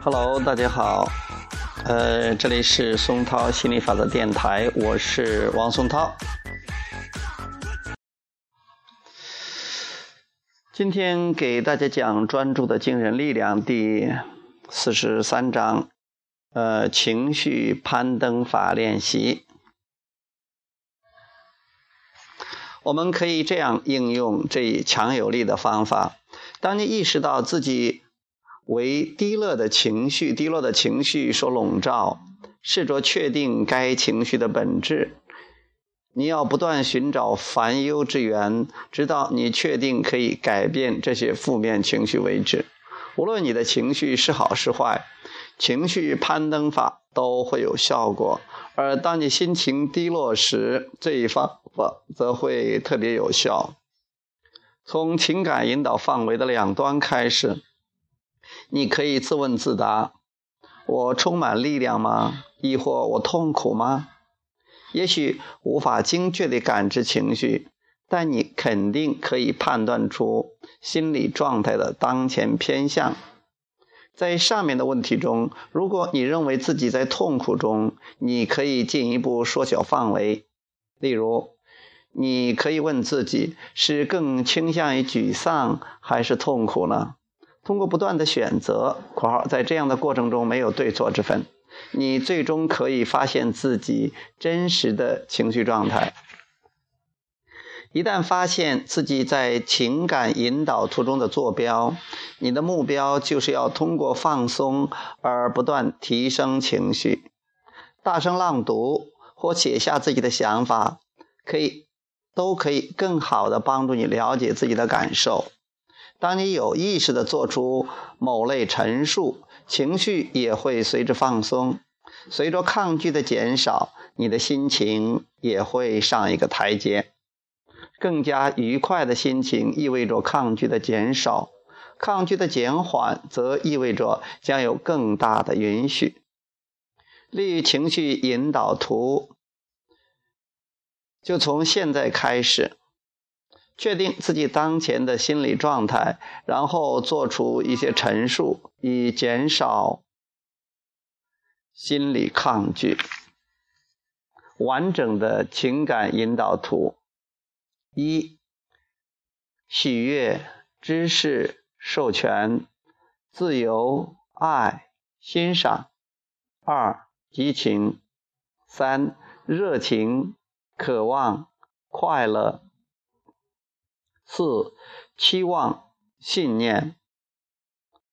Hello，大家好，呃，这里是松涛心理法则电台，我是王松涛。今天给大家讲《专注的惊人力量》第四十三章，呃，情绪攀登法练习。我们可以这样应用这一强有力的方法：当你意识到自己为低落的情绪、低落的情绪所笼罩，试着确定该情绪的本质。你要不断寻找烦忧之源，直到你确定可以改变这些负面情绪为止。无论你的情绪是好是坏，情绪攀登法都会有效果。而当你心情低落时，这一方法则会特别有效。从情感引导范围的两端开始，你可以自问自答：我充满力量吗？亦或我痛苦吗？也许无法精确地感知情绪，但你肯定可以判断出心理状态的当前偏向。在上面的问题中，如果你认为自己在痛苦中，你可以进一步缩小范围。例如，你可以问自己：是更倾向于沮丧还是痛苦呢？通过不断的选择（括号在这样的过程中没有对错之分）。你最终可以发现自己真实的情绪状态。一旦发现自己在情感引导图中的坐标，你的目标就是要通过放松而不断提升情绪。大声朗读或写下自己的想法，可以都可以更好的帮助你了解自己的感受。当你有意识的做出某类陈述。情绪也会随之放松，随着抗拒的减少，你的心情也会上一个台阶。更加愉快的心情意味着抗拒的减少，抗拒的减缓则意味着将有更大的允许。利于情绪引导图，就从现在开始。确定自己当前的心理状态，然后做出一些陈述，以减少心理抗拒。完整的情感引导图：一、喜悦、知识、授权、自由、爱、欣赏；二、激情；三、热情、渴望、快乐。四、期望、信念；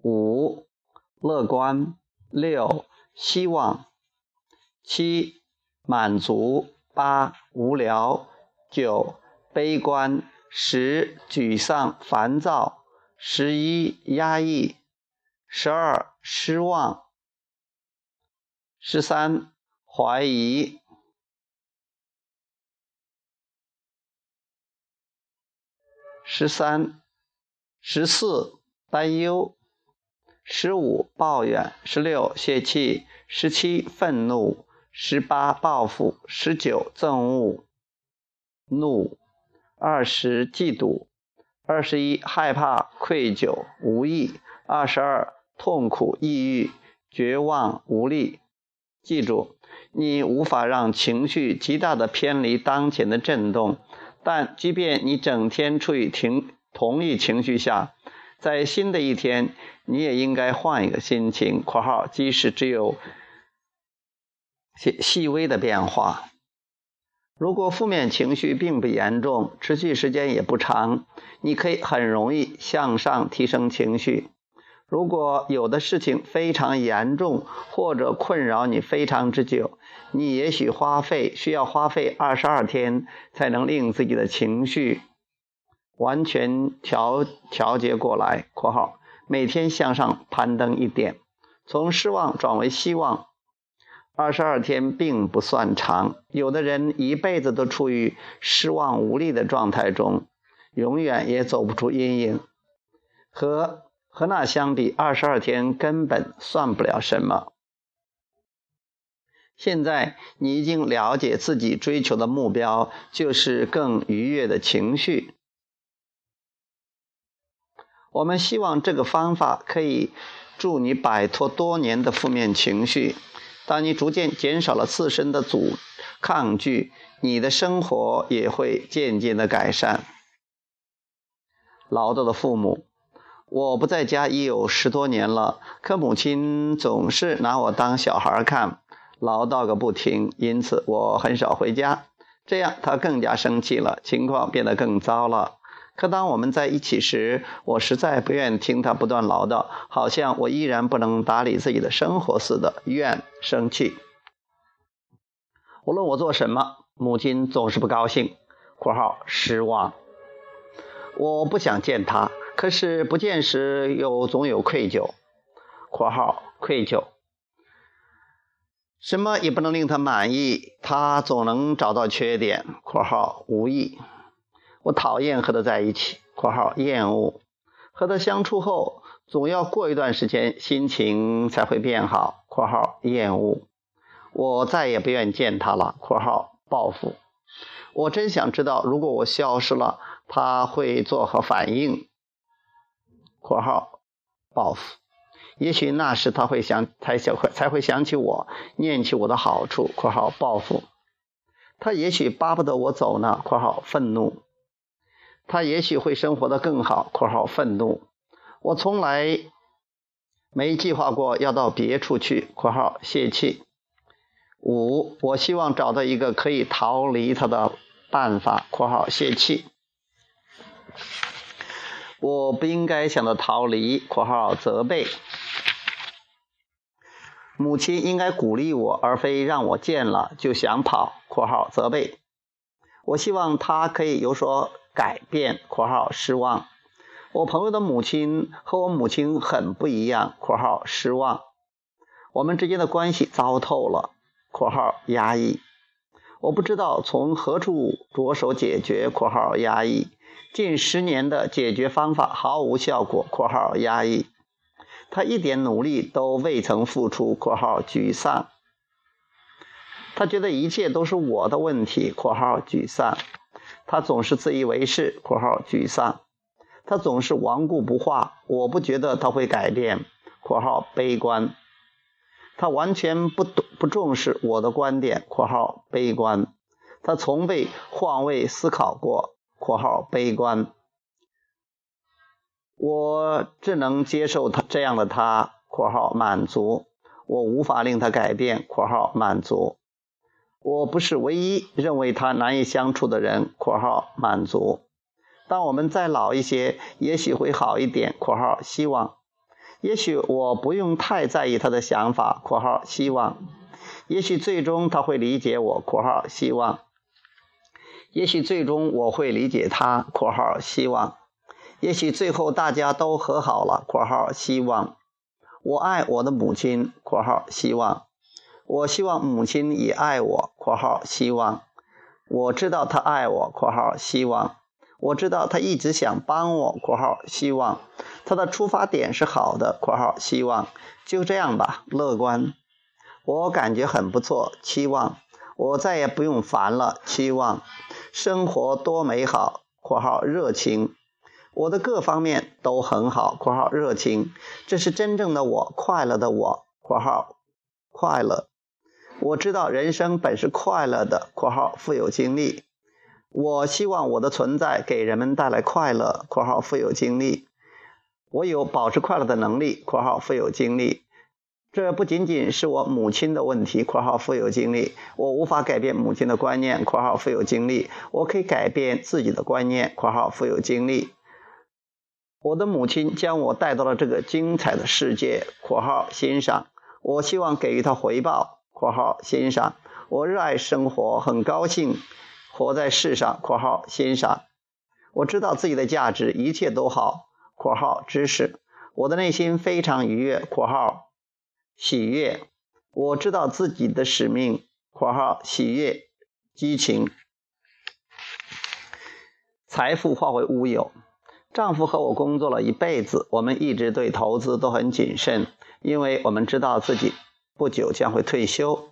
五、乐观；六、希望；七、满足；八、无聊；九、悲观；十、沮丧、烦躁；十一、压抑；十二、失望；十三、怀疑。十三、十四担忧，十五抱怨，十六泄气，十七愤怒，十八报复，十九憎恶、怒，二十嫉妒，二十一害怕、愧疚、无意，二十二痛苦、抑郁、绝望、无力。记住，你无法让情绪极大的偏离当前的震动。但即便你整天处于同同一情绪下，在新的一天，你也应该换一个心情。（括号即使只有细细微的变化。）如果负面情绪并不严重，持续时间也不长，你可以很容易向上提升情绪。如果有的事情非常严重，或者困扰你非常之久，你也许花费需要花费二十二天才能令自己的情绪完全调调节过来。（括号每天向上攀登一点，从失望转为希望。二十二天并不算长，有的人一辈子都处于失望无力的状态中，永远也走不出阴影。和和那相比，二十二天根本算不了什么。现在你已经了解自己追求的目标就是更愉悦的情绪。我们希望这个方法可以助你摆脱多年的负面情绪。当你逐渐减少了自身的阻抗拒，你的生活也会渐渐的改善。唠叨的父母，我不在家已有十多年了，可母亲总是拿我当小孩看，唠叨个不停，因此我很少回家。这样她更加生气了，情况变得更糟了。可当我们在一起时，我实在不愿听他不断唠叨，好像我依然不能打理自己的生活似的，怨生气。无论我做什么，母亲总是不高兴（括号失望）。我不想见他，可是不见时又总有愧疚（括号愧疚）。什么也不能令他满意，他总能找到缺点（括号无意）。我讨厌和他在一起（括号厌恶）。和他相处后，总要过一段时间，心情才会变好（括号厌恶）。我再也不愿见他了（括号报复）。我真想知道，如果我消失了，他会作何反应（括号报复）。也许那时他会想，才想才会想起我，念起我的好处（括号报复）。他也许巴不得我走呢（括号愤怒）。他也许会生活的更好（括号愤怒）。我从来没计划过要到别处去（括号泄气）。五，我希望找到一个可以逃离他的办法（括号泄气）。我不应该想到逃离（括号责备）。母亲应该鼓励我，而非让我见了就想跑（括号责备）。我希望他可以有所。改变（括号失望）。我朋友的母亲和我母亲很不一样（括号失望）。我们之间的关系糟透了（括号压抑）。我不知道从何处着手解决（括号压抑）。近十年的解决方法毫无效果（括号压抑）。他一点努力都未曾付出（括号沮丧）。他觉得一切都是我的问题（括号沮丧）。他总是自以为是（括号沮丧），他总是顽固不化。我不觉得他会改变（括号悲观）。他完全不懂不重视我的观点（括号悲观）。他从未换位思考过（括号悲观）。我只能接受他这样的他（括号满足）。我无法令他改变（括号满足）。我不是唯一认为他难以相处的人。（括号满足）当我们再老一些，也许会好一点。（括号希望）也许我不用太在意他的想法。（括号希望）也许最终他会理解我。（括号希望）也许最终我会理解他。（括号希望）也许最后大家都和好了。（括号希望）我爱我的母亲。（括号希望）我希望母亲也爱我。（括号希望）我知道她爱我。（括号希望）我知道她一直想帮我。（括号希望）她的出发点是好的。（括号希望）就这样吧，乐观。我感觉很不错。期望我再也不用烦了。期望生活多美好。（括号热情）我的各方面都很好。（括号热情）这是真正的我，快乐的我。（括号快乐）我知道人生本是快乐的（括号富有经历）。我希望我的存在给人们带来快乐（括号富有经历）。我有保持快乐的能力（括号富有经历）。这不仅仅是我母亲的问题（括号富有经历）。我无法改变母亲的观念（括号富有经历）。我可以改变自己的观念（括号富有经历）。我的母亲将我带到了这个精彩的世界（括号欣赏）。我希望给予她回报。括号欣赏，我热爱生活，很高兴活在世上。括号欣赏，我知道自己的价值，一切都好。括号知识，我的内心非常愉悦。括号喜悦，我知道自己的使命。括号喜悦，激情，财富化为乌有。丈夫和我工作了一辈子，我们一直对投资都很谨慎，因为我们知道自己。不久将会退休，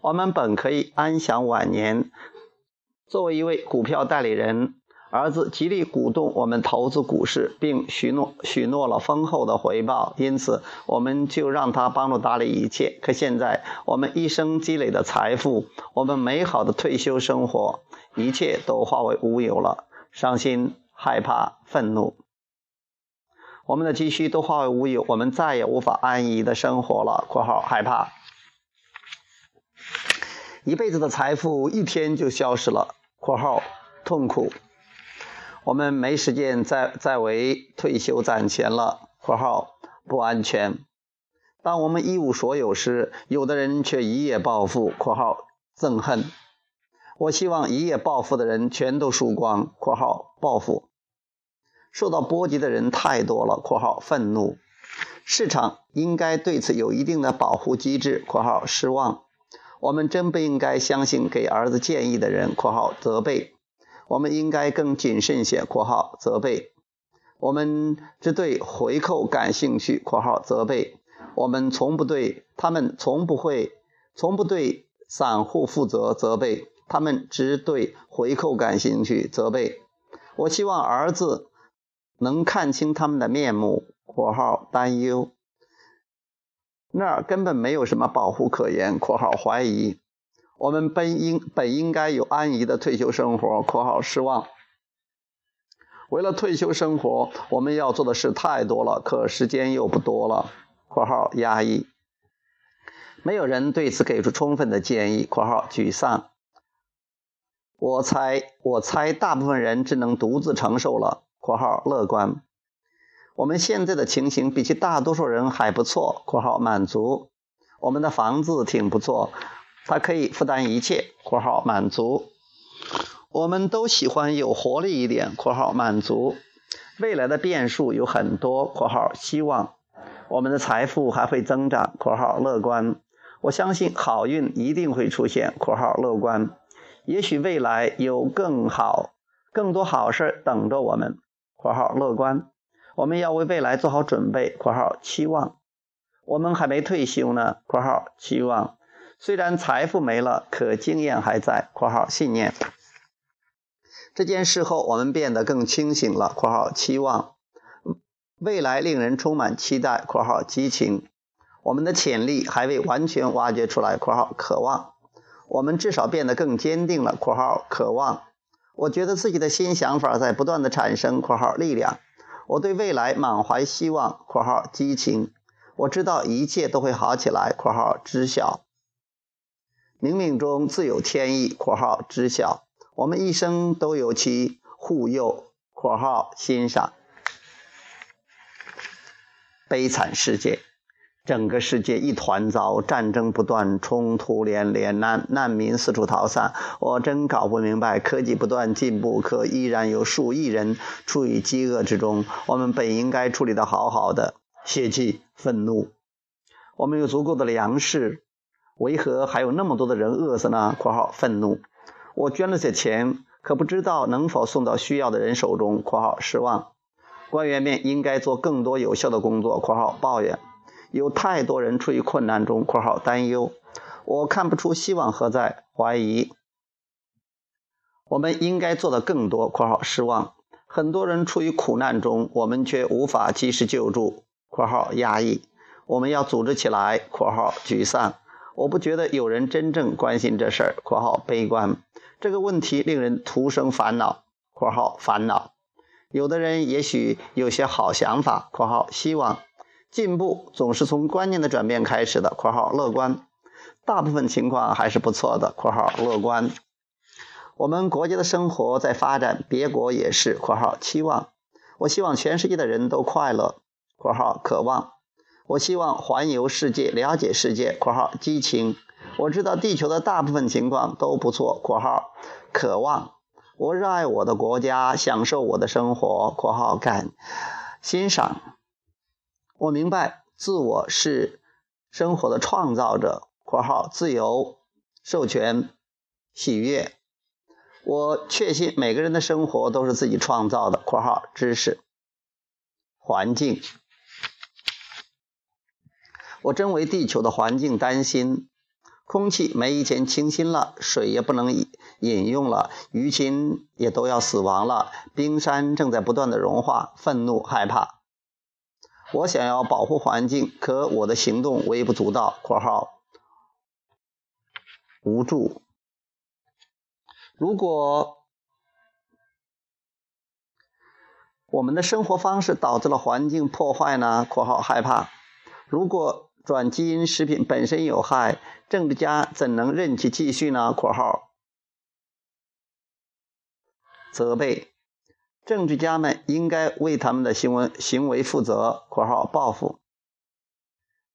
我们本可以安享晚年。作为一位股票代理人，儿子极力鼓动我们投资股市，并许诺许诺了丰厚的回报，因此我们就让他帮助打理一切。可现在，我们一生积累的财富，我们美好的退休生活，一切都化为乌有了。伤心、害怕、愤怒，我们的积蓄都化为乌有，我们再也无法安逸的生活了。（括号害怕）一辈子的财富一天就消失了。（括号痛苦）我们没时间再再为退休攒钱了。（括号不安全）当我们一无所有时，有的人却一夜暴富。（括号憎恨）我希望一夜暴富的人全都输光。（括号报复）受到波及的人太多了。（括号愤怒）市场应该对此有一定的保护机制。（括号失望）我们真不应该相信给儿子建议的人。（括号责备）我们应该更谨慎些。（括号责备）我们只对回扣感兴趣。（括号责备）我们从不对他们从不会从不对散户负责。责备他们只对回扣感兴趣。责备我希望儿子能看清他们的面目。（括号担忧）那儿根本没有什么保护可言。（括号怀疑）我们本应本应该有安逸的退休生活。（括号失望）为了退休生活，我们要做的事太多了，可时间又不多了。（括号压抑）没有人对此给出充分的建议。（括号沮丧）我猜，我猜大部分人只能独自承受了。（括号乐观）我们现在的情形比起大多数人还不错。（括号满足）我们的房子挺不错。它可以负担一切（括号满足）。我们都喜欢有活力一点（括号满足）。未来的变数有很多（括号希望）。我们的财富还会增长（括号乐观）。我相信好运一定会出现（括号乐观）。也许未来有更好、更多好事等着我们（括号乐观）。我们要为未来做好准备（括号期望）。我们还没退休呢（括号期望）。虽然财富没了，可经验还在。（括号信念）这件事后，我们变得更清醒了。（括号期望）未来令人充满期待。（括号激情）我们的潜力还未完全挖掘出来。（括号渴望）我们至少变得更坚定了。（括号渴望）我觉得自己的新想法在不断的产生。（括号力量）我对未来满怀希望。（括号激情）我知道一切都会好起来。（括号知晓）冥冥中自有天意（括号知晓），我们一生都有其护佑（括号欣赏）。悲惨世界，整个世界一团糟，战争不断，冲突连连，难难民四处逃散。我真搞不明白，科技不断进步，可依然有数亿人处于饥饿之中。我们本应该处理的好好的，泄气、愤怒，我们有足够的粮食。为何还有那么多的人饿死呢？（括号愤怒）我捐了些钱，可不知道能否送到需要的人手中。（括号失望）官员们应该做更多有效的工作。（括号抱怨）有太多人处于困难中。（括号担忧）我看不出希望何在。怀疑我们应该做的更多。（括号失望）很多人处于苦难中，我们却无法及时救助。（括号压抑）我们要组织起来。（括号沮丧）我不觉得有人真正关心这事儿。（括号悲观）这个问题令人徒生烦恼。（括号烦恼）有的人也许有些好想法。（括号希望）进步总是从观念的转变开始的。（括号乐观）大部分情况还是不错的。（括号乐观）我们国家的生活在发展，别国也是。（括号期望）我希望全世界的人都快乐。（括号渴望）我希望环游世界，了解世界。（括号激情）我知道地球的大部分情况都不错。（括号渴望）我热爱我的国家，享受我的生活。（括号感欣赏）我明白自我是生活的创造者。（括号自由、授权、喜悦）我确信每个人的生活都是自己创造的。（括号知识、环境）我真为地球的环境担心。空气没以前清新了，水也不能饮用了，鱼群也都要死亡了，冰山正在不断的融化，愤怒、害怕。我想要保护环境，可我的行动微不足道。（括号无助。）如果我们的生活方式导致了环境破坏呢？（括号害怕）如果转基因食品本身有害，政治家怎能任其继续呢？（括号责备）政治家们应该为他们的行为行为负责。（括号报复）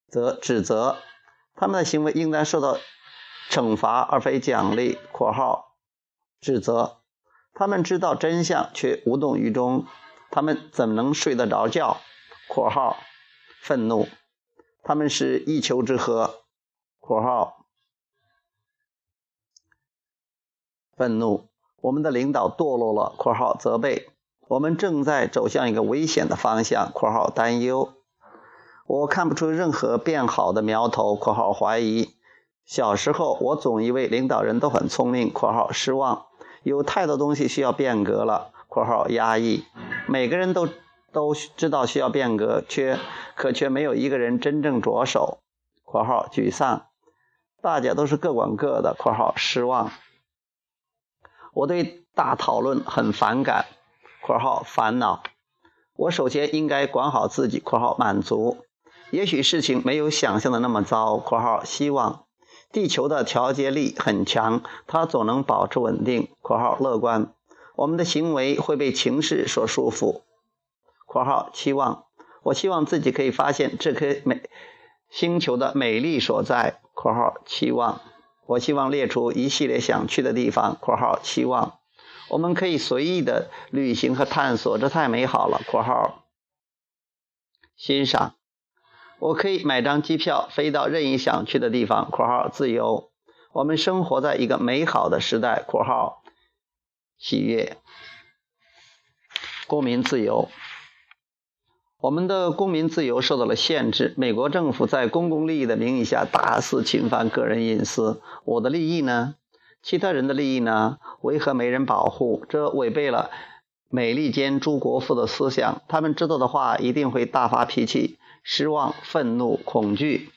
则指责他们的行为应当受到惩罚而非奖励。（括号）指责，他们知道真相却无动于衷，他们怎么能睡得着觉？（括号愤怒，他们是一丘之貉。）（括号愤怒，我们的领导堕落了。）（括号责备，我们正在走向一个危险的方向。）（括号担忧，我看不出任何变好的苗头。）（括号怀疑，小时候我总以为领导人都很聪明。）（括号失望。）有太多东西需要变革了（括号压抑），每个人都都知道需要变革，却可却没有一个人真正着手（括号沮丧）。大家都是各管各的（括号失望）。我对大讨论很反感（括号烦恼）。我首先应该管好自己（括号满足）。也许事情没有想象的那么糟（括号希望）。地球的调节力很强，它总能保持稳定。（括号乐观）我们的行为会被情势所束缚。（括号期望）我希望自己可以发现这颗美星球的美丽所在。（括号期望）我希望列出一系列想去的地方。（括号期望）我们可以随意的旅行和探索，这太美好了。（括号欣赏）我可以买张机票飞到任意想去的地方。（括号自由）我们生活在一个美好的时代。（括号喜悦）公民自由。我们的公民自由受到了限制。美国政府在公共利益的名义下大肆侵犯个人隐私。我的利益呢？其他人的利益呢？为何没人保护？这违背了美利坚诸国父的思想。他们知道的话，一定会大发脾气。失望、愤怒、恐惧。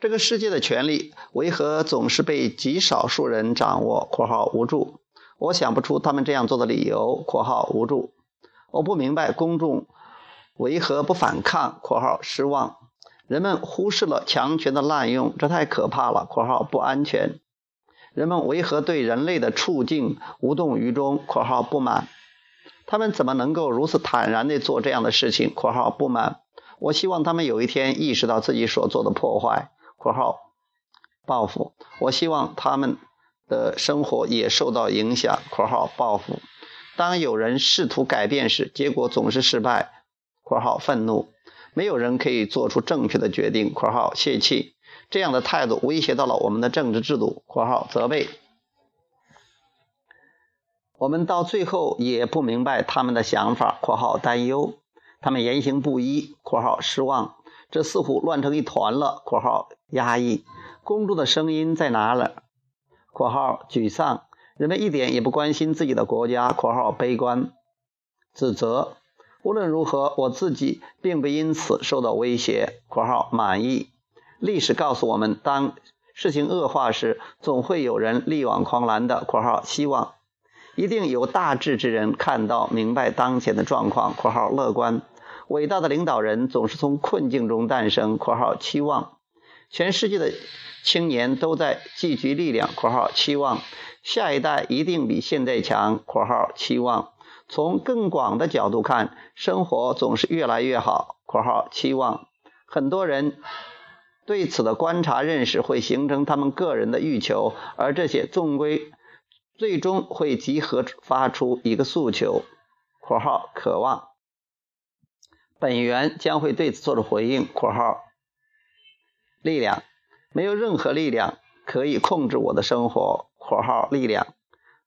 这个世界的权利为何总是被极少数人掌握？（括号无助）我想不出他们这样做的理由。（括号无助）我不明白公众为何不反抗。（括号失望）人们忽视了强权的滥用，这太可怕了。（括号不安全）人们为何对人类的处境无动于衷？（括号不满）他们怎么能够如此坦然地做这样的事情？（括号不满）我希望他们有一天意识到自己所做的破坏（括号报复）。我希望他们的生活也受到影响（括号报复）。当有人试图改变时，结果总是失败（括号愤怒）。没有人可以做出正确的决定（括号泄气）。这样的态度威胁到了我们的政治制度（括号责备）。我们到最后也不明白他们的想法（括号担忧）。他们言行不一（括号失望），这似乎乱成一团了（括号压抑）。公众的声音在哪了？（括号沮丧）。人们一点也不关心自己的国家（括号悲观）。指责。无论如何，我自己并不因此受到威胁（括号满意）。历史告诉我们，当事情恶化时，总会有人力挽狂澜的（括号希望）。一定有大智之人看到明白当前的状况（括号乐观）。伟大的领导人总是从困境中诞生（括号期望）。全世界的青年都在积聚力量（括号期望）。下一代一定比现在强（括号期望）。从更广的角度看，生活总是越来越好（括号期望）。很多人对此的观察认识会形成他们个人的欲求，而这些纵归最终会集合发出一个诉求（括号渴望）。本源将会对此做出回应。（括号）力量，没有任何力量可以控制我的生活。（括号力量，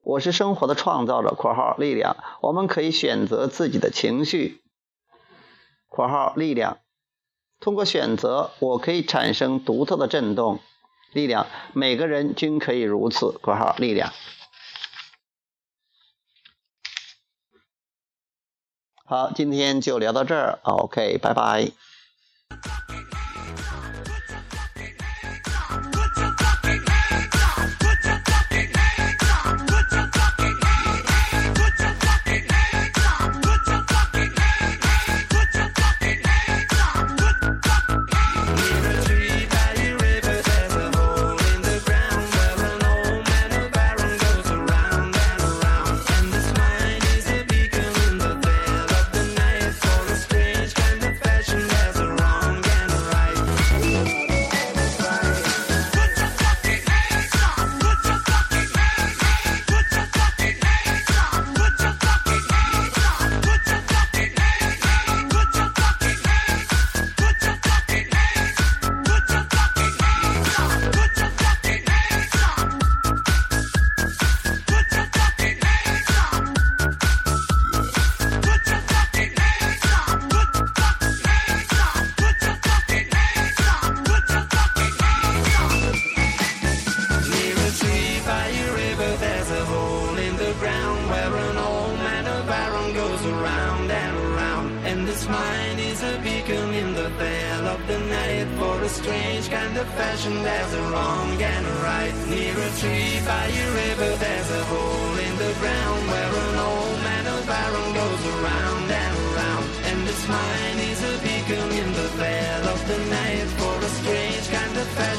我是生活的创造者。）（括号力量，我们可以选择自己的情绪。）（括号力量，通过选择，我可以产生独特的震动。力量，每个人均可以如此。括号力量。好，今天就聊到这儿。OK，拜拜。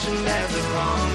Never wrong.